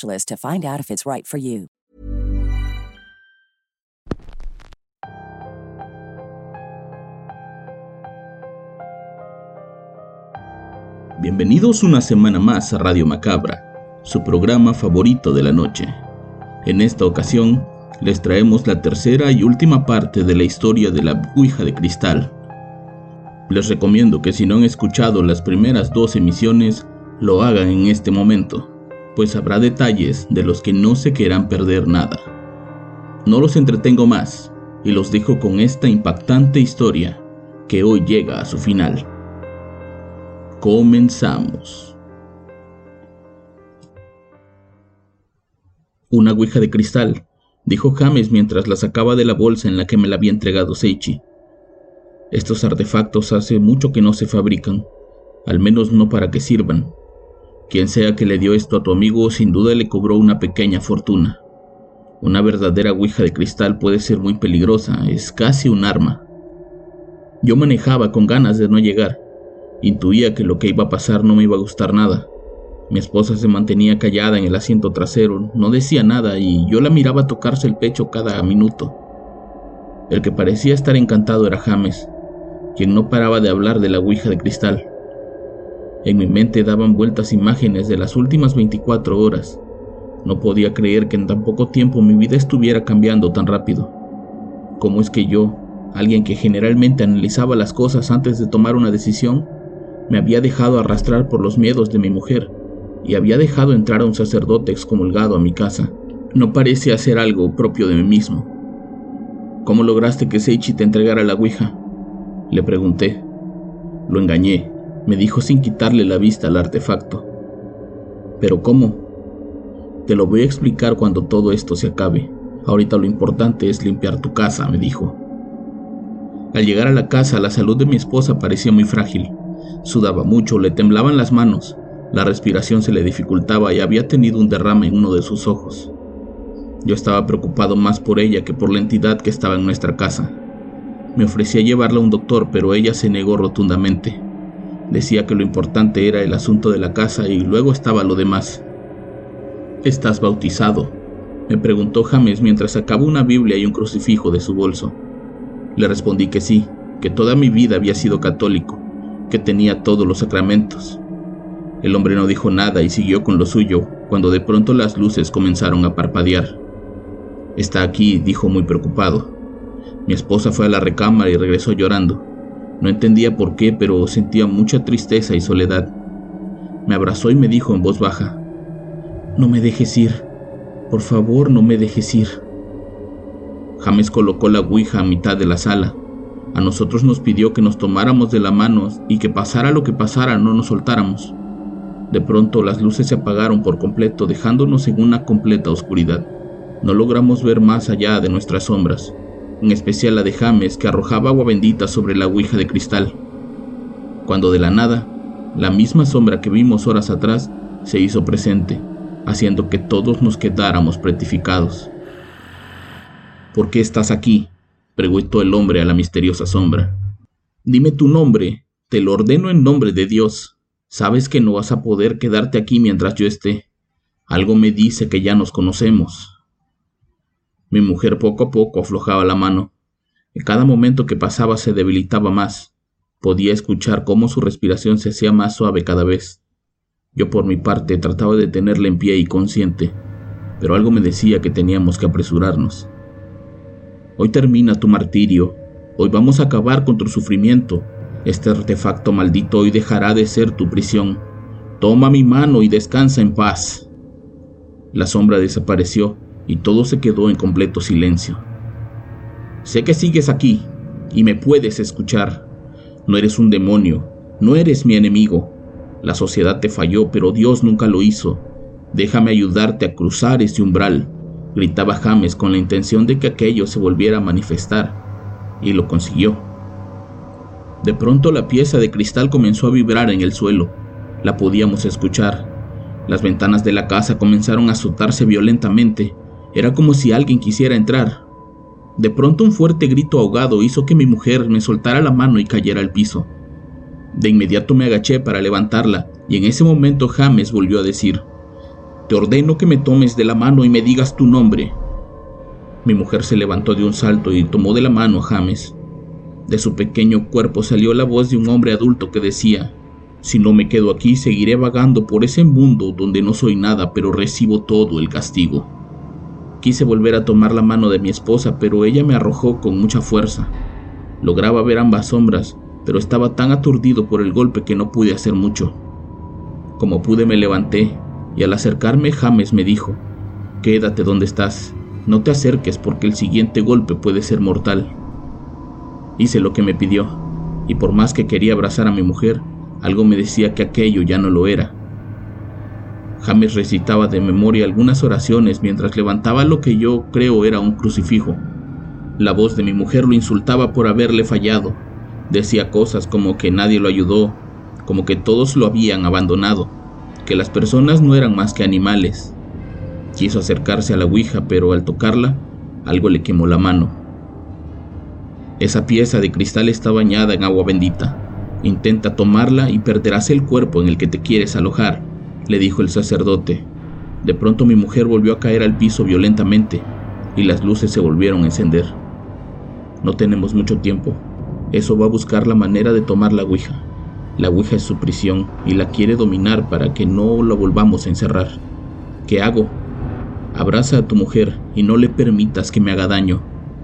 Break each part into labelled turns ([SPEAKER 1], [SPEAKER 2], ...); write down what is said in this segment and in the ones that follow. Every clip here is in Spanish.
[SPEAKER 1] to find out if it's right.
[SPEAKER 2] Bienvenidos una semana más a Radio Macabra, su programa favorito de la noche. En esta ocasión, les traemos la tercera y última parte de la historia de la Ouija de Cristal. Les recomiendo que si no han escuchado las primeras dos emisiones, lo hagan en este momento pues habrá detalles de los que no se quieran perder nada. No los entretengo más y los dejo con esta impactante historia que hoy llega a su final. Comenzamos. Una ouija de cristal, dijo James mientras la sacaba de la bolsa en la que me la había entregado Seichi. Estos artefactos hace mucho que no se fabrican, al menos no para que sirvan. Quien sea que le dio esto a tu amigo sin duda le cobró una pequeña fortuna. Una verdadera ouija de cristal puede ser muy peligrosa, es casi un arma. Yo manejaba con ganas de no llegar. Intuía que lo que iba a pasar no me iba a gustar nada. Mi esposa se mantenía callada en el asiento trasero, no decía nada y yo la miraba tocarse el pecho cada minuto. El que parecía estar encantado era James, quien no paraba de hablar de la ouija de cristal. En mi mente daban vueltas imágenes de las últimas 24 horas. No podía creer que en tan poco tiempo mi vida estuviera cambiando tan rápido. ¿Cómo es que yo, alguien que generalmente analizaba las cosas antes de tomar una decisión, me había dejado arrastrar por los miedos de mi mujer y había dejado entrar a un sacerdote excomulgado a mi casa? No parece hacer algo propio de mí mismo. ¿Cómo lograste que Seichi te entregara la Ouija? Le pregunté. Lo engañé, me dijo sin quitarle la vista al artefacto. ¿Pero cómo? Te lo voy a explicar cuando todo esto se acabe. Ahorita lo importante es limpiar tu casa, me dijo. Al llegar a la casa, la salud de mi esposa parecía muy frágil. Sudaba mucho, le temblaban las manos, la respiración se le dificultaba y había tenido un derrame en uno de sus ojos. Yo estaba preocupado más por ella que por la entidad que estaba en nuestra casa. Me ofrecí a llevarla a un doctor, pero ella se negó rotundamente. Decía que lo importante era el asunto de la casa y luego estaba lo demás. ¿Estás bautizado? me preguntó James mientras sacaba una Biblia y un crucifijo de su bolso. Le respondí que sí, que toda mi vida había sido católico, que tenía todos los sacramentos. El hombre no dijo nada y siguió con lo suyo, cuando de pronto las luces comenzaron a parpadear. Está aquí, dijo muy preocupado. Mi esposa fue a la recámara y regresó llorando. No entendía por qué, pero sentía mucha tristeza y soledad. Me abrazó y me dijo en voz baja, No me dejes ir, por favor no me dejes ir. James colocó la Ouija a mitad de la sala. A nosotros nos pidió que nos tomáramos de la mano y que pasara lo que pasara no nos soltáramos. De pronto las luces se apagaron por completo, dejándonos en una completa oscuridad. No logramos ver más allá de nuestras sombras en especial la de James que arrojaba agua bendita sobre la ouija de cristal, cuando de la nada, la misma sombra que vimos horas atrás se hizo presente, haciendo que todos nos quedáramos pretificados. ¿Por qué estás aquí? preguntó el hombre a la misteriosa sombra. Dime tu nombre, te lo ordeno en nombre de Dios. Sabes que no vas a poder quedarte aquí mientras yo esté. Algo me dice que ya nos conocemos. Mi mujer poco a poco aflojaba la mano. En cada momento que pasaba se debilitaba más. Podía escuchar cómo su respiración se hacía más suave cada vez. Yo por mi parte trataba de tenerla en pie y consciente, pero algo me decía que teníamos que apresurarnos. Hoy termina tu martirio, hoy vamos a acabar con tu sufrimiento. Este artefacto maldito hoy dejará de ser tu prisión. Toma mi mano y descansa en paz. La sombra desapareció y todo se quedó en completo silencio. Sé que sigues aquí y me puedes escuchar. No eres un demonio, no eres mi enemigo. La sociedad te falló, pero Dios nunca lo hizo. Déjame ayudarte a cruzar ese umbral, gritaba James con la intención de que aquello se volviera a manifestar, y lo consiguió. De pronto la pieza de cristal comenzó a vibrar en el suelo. La podíamos escuchar. Las ventanas de la casa comenzaron a azotarse violentamente. Era como si alguien quisiera entrar. De pronto un fuerte grito ahogado hizo que mi mujer me soltara la mano y cayera al piso. De inmediato me agaché para levantarla, y en ese momento James volvió a decir, te ordeno que me tomes de la mano y me digas tu nombre. Mi mujer se levantó de un salto y tomó de la mano a James. De su pequeño cuerpo salió la voz de un hombre adulto que decía, si no me quedo aquí seguiré vagando por ese mundo donde no soy nada pero recibo todo el castigo. Quise volver a tomar la mano de mi esposa, pero ella me arrojó con mucha fuerza. Lograba ver ambas sombras, pero estaba tan aturdido por el golpe que no pude hacer mucho. Como pude me levanté y al acercarme James me dijo, Quédate donde estás, no te acerques porque el siguiente golpe puede ser mortal. Hice lo que me pidió, y por más que quería abrazar a mi mujer, algo me decía que aquello ya no lo era. James recitaba de memoria algunas oraciones mientras levantaba lo que yo creo era un crucifijo. La voz de mi mujer lo insultaba por haberle fallado. Decía cosas como que nadie lo ayudó, como que todos lo habían abandonado que las personas no eran más que animales. Quiso acercarse a la Ouija, pero al tocarla, algo le quemó la mano. Esa pieza de cristal está bañada en agua bendita. Intenta tomarla y perderás el cuerpo en el que te quieres alojar, le dijo el sacerdote. De pronto mi mujer volvió a caer al piso violentamente y las luces se volvieron a encender. No tenemos mucho tiempo. Eso va a buscar la manera de tomar la Ouija. La Ouija es su prisión y la quiere dominar para que no la volvamos a encerrar. ¿Qué hago? Abraza a tu mujer y no le permitas que me haga daño.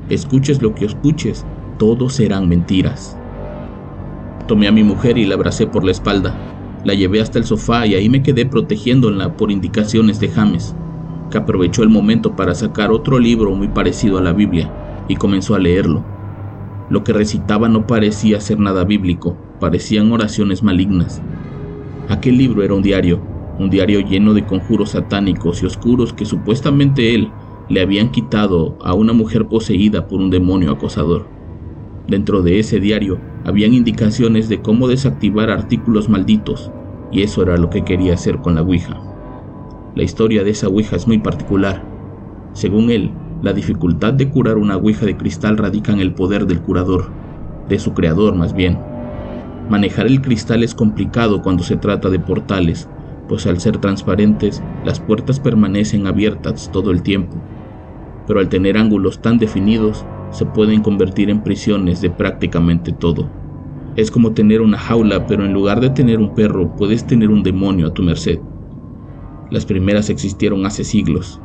[SPEAKER 2] Escuches lo que escuches, todos serán mentiras. Tomé a mi mujer y la abracé por la espalda. La llevé hasta el sofá y ahí me quedé protegiéndola por indicaciones de James, que aprovechó el momento para sacar otro libro muy parecido a la Biblia y comenzó a leerlo. Lo que recitaba no parecía ser nada bíblico, parecían oraciones malignas. Aquel libro era un diario, un diario lleno de conjuros satánicos y oscuros que supuestamente él le habían quitado a una mujer poseída por un demonio acosador. Dentro de ese diario habían indicaciones de cómo desactivar artículos malditos, y eso era lo que quería hacer con la Ouija. La historia de esa Ouija es muy particular. Según él, la dificultad de curar una Ouija de cristal radica en el poder del curador, de su creador más bien, Manejar el cristal es complicado cuando se trata de portales, pues al ser transparentes, las puertas permanecen abiertas todo el tiempo. Pero al tener ángulos tan definidos, se pueden convertir en prisiones de prácticamente todo. Es como tener una jaula, pero en lugar de tener un perro, puedes tener un demonio a tu merced. Las primeras existieron hace siglos,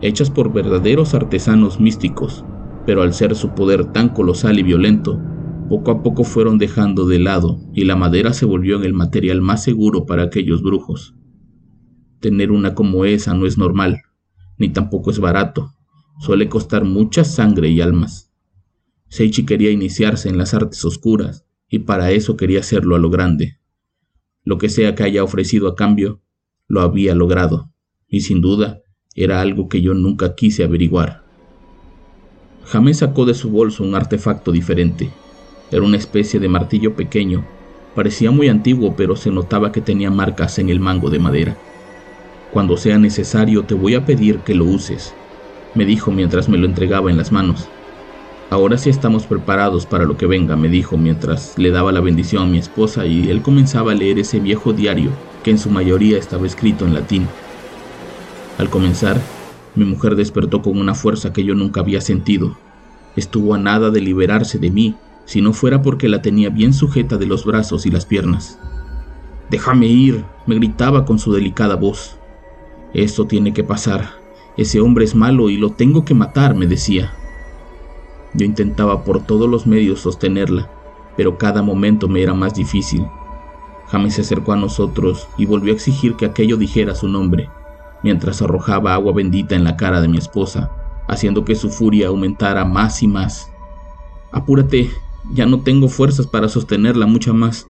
[SPEAKER 2] hechas por verdaderos artesanos místicos, pero al ser su poder tan colosal y violento, poco a poco fueron dejando de lado y la madera se volvió en el material más seguro para aquellos brujos. Tener una como esa no es normal, ni tampoco es barato, suele costar mucha sangre y almas. Seichi quería iniciarse en las artes oscuras y para eso quería hacerlo a lo grande. Lo que sea que haya ofrecido a cambio, lo había logrado, y sin duda era algo que yo nunca quise averiguar. James sacó de su bolso un artefacto diferente, era una especie de martillo pequeño. Parecía muy antiguo, pero se notaba que tenía marcas en el mango de madera. Cuando sea necesario te voy a pedir que lo uses, me dijo mientras me lo entregaba en las manos. Ahora sí estamos preparados para lo que venga, me dijo mientras le daba la bendición a mi esposa y él comenzaba a leer ese viejo diario que en su mayoría estaba escrito en latín. Al comenzar, mi mujer despertó con una fuerza que yo nunca había sentido. Estuvo a nada de liberarse de mí si no fuera porque la tenía bien sujeta de los brazos y las piernas. Déjame ir, me gritaba con su delicada voz. Esto tiene que pasar. Ese hombre es malo y lo tengo que matar, me decía. Yo intentaba por todos los medios sostenerla, pero cada momento me era más difícil. James se acercó a nosotros y volvió a exigir que aquello dijera su nombre, mientras arrojaba agua bendita en la cara de mi esposa, haciendo que su furia aumentara más y más. Apúrate, ya no tengo fuerzas para sostenerla mucha más.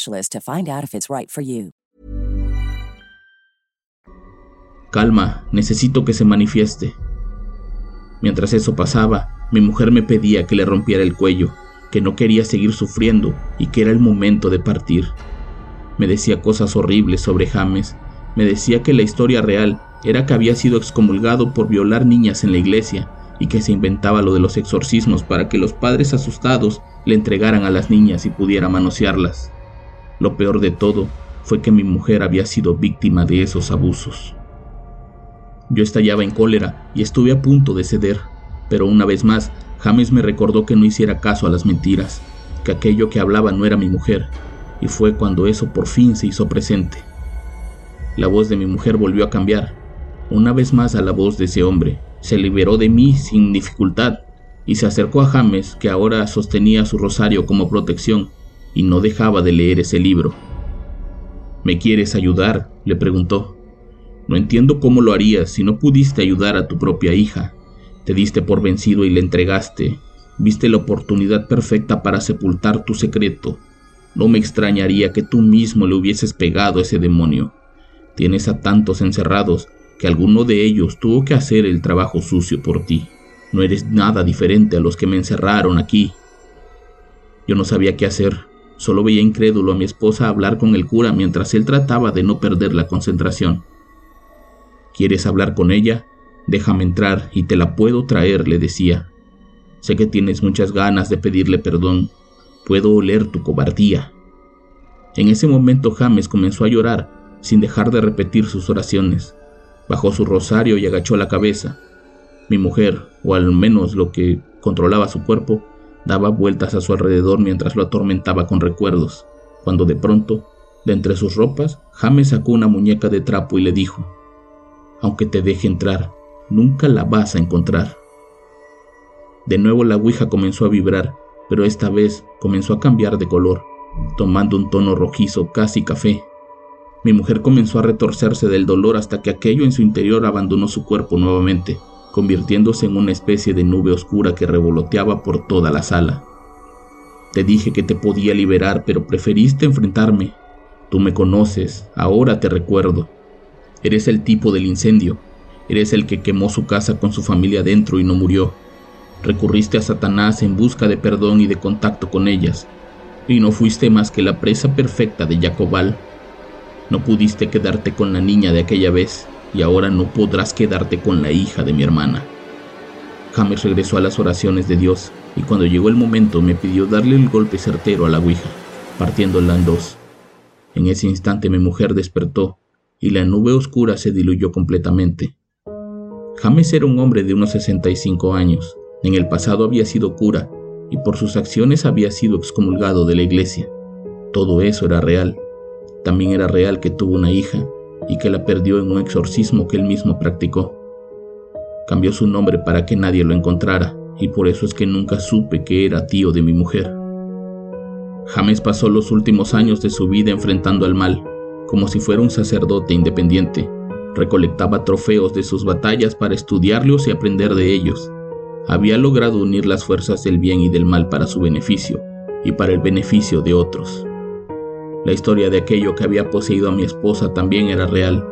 [SPEAKER 2] Calma, necesito que se manifieste. Mientras eso pasaba, mi mujer me pedía que le rompiera el cuello, que no quería seguir sufriendo y que era el momento de partir. Me decía cosas horribles sobre James, me decía que la historia real era que había sido excomulgado por violar niñas en la iglesia y que se inventaba lo de los exorcismos para que los padres asustados le entregaran a las niñas y pudiera manosearlas. Lo peor de todo fue que mi mujer había sido víctima de esos abusos. Yo estallaba en cólera y estuve a punto de ceder, pero una vez más James me recordó que no hiciera caso a las mentiras, que aquello que hablaba no era mi mujer, y fue cuando eso por fin se hizo presente. La voz de mi mujer volvió a cambiar, una vez más a la voz de ese hombre, se liberó de mí sin dificultad y se acercó a James, que ahora sostenía su rosario como protección, y no dejaba de leer ese libro. ¿Me quieres ayudar? le preguntó. No entiendo cómo lo harías si no pudiste ayudar a tu propia hija. Te diste por vencido y le entregaste. Viste la oportunidad perfecta para sepultar tu secreto. No me extrañaría que tú mismo le hubieses pegado a ese demonio. Tienes a tantos encerrados que alguno de ellos tuvo que hacer el trabajo sucio por ti. No eres nada diferente a los que me encerraron aquí. Yo no sabía qué hacer. Solo veía incrédulo a mi esposa hablar con el cura mientras él trataba de no perder la concentración. ¿Quieres hablar con ella? Déjame entrar y te la puedo traer, le decía. Sé que tienes muchas ganas de pedirle perdón. Puedo oler tu cobardía. En ese momento James comenzó a llorar, sin dejar de repetir sus oraciones. Bajó su rosario y agachó la cabeza. Mi mujer, o al menos lo que controlaba su cuerpo, Daba vueltas a su alrededor mientras lo atormentaba con recuerdos, cuando de pronto, de entre sus ropas, James sacó una muñeca de trapo y le dijo, Aunque te deje entrar, nunca la vas a encontrar. De nuevo la ouija comenzó a vibrar, pero esta vez comenzó a cambiar de color, tomando un tono rojizo casi café. Mi mujer comenzó a retorcerse del dolor hasta que aquello en su interior abandonó su cuerpo nuevamente convirtiéndose en una especie de nube oscura que revoloteaba por toda la sala. Te dije que te podía liberar, pero preferiste enfrentarme. Tú me conoces, ahora te recuerdo. Eres el tipo del incendio, eres el que quemó su casa con su familia dentro y no murió. Recurriste a Satanás en busca de perdón y de contacto con ellas, y no fuiste más que la presa perfecta de Jacobal. No pudiste quedarte con la niña de aquella vez, y ahora no podrás quedarte con la hija de mi hermana. James regresó a las oraciones de Dios y cuando llegó el momento me pidió darle el golpe certero a la Ouija, partiéndola en dos. En ese instante mi mujer despertó y la nube oscura se diluyó completamente. James era un hombre de unos 65 años. En el pasado había sido cura y por sus acciones había sido excomulgado de la iglesia. Todo eso era real. También era real que tuvo una hija y que la perdió en un exorcismo que él mismo practicó. Cambió su nombre para que nadie lo encontrara y por eso es que nunca supe que era tío de mi mujer. James pasó los últimos años de su vida enfrentando al mal, como si fuera un sacerdote independiente, Recolectaba trofeos de sus batallas para estudiarlos y aprender de ellos. Había logrado unir las fuerzas del bien y del mal para su beneficio y para el beneficio de otros. La historia de aquello que había poseído a mi esposa también era real.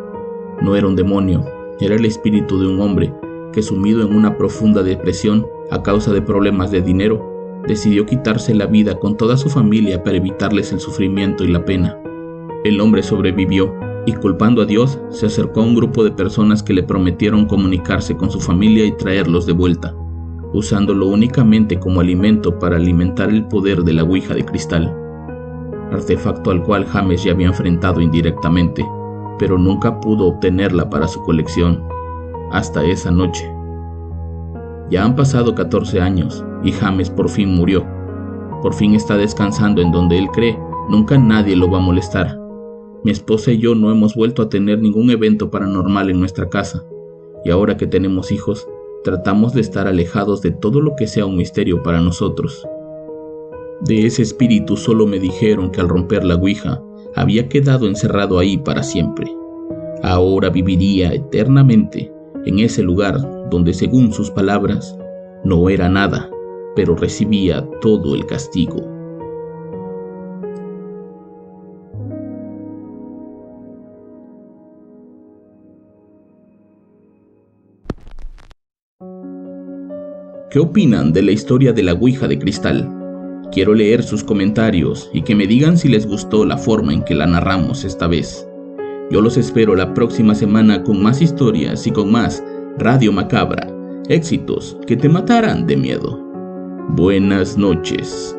[SPEAKER 2] No era un demonio, era el espíritu de un hombre que sumido en una profunda depresión a causa de problemas de dinero, decidió quitarse la vida con toda su familia para evitarles el sufrimiento y la pena. El hombre sobrevivió y culpando a Dios se acercó a un grupo de personas que le prometieron comunicarse con su familia y traerlos de vuelta, usándolo únicamente como alimento para alimentar el poder de la Ouija de cristal, artefacto al cual James ya había enfrentado indirectamente, pero nunca pudo obtenerla para su colección, hasta esa noche. Ya han pasado 14 años y James por fin murió. Por fin está descansando en donde él cree, nunca nadie lo va a molestar. Mi esposa y yo no hemos vuelto a tener ningún evento paranormal en nuestra casa, y ahora que tenemos hijos, tratamos de estar alejados de todo lo que sea un misterio para nosotros. De ese espíritu solo me dijeron que al romper la Ouija había quedado encerrado ahí para siempre. Ahora viviría eternamente en ese lugar donde según sus palabras no era nada, pero recibía todo el castigo. ¿Qué opinan de la historia de la Ouija de cristal? Quiero leer sus comentarios y que me digan si les gustó la forma en que la narramos esta vez. Yo los espero la próxima semana con más historias y con más Radio Macabra, éxitos que te matarán de miedo. Buenas noches.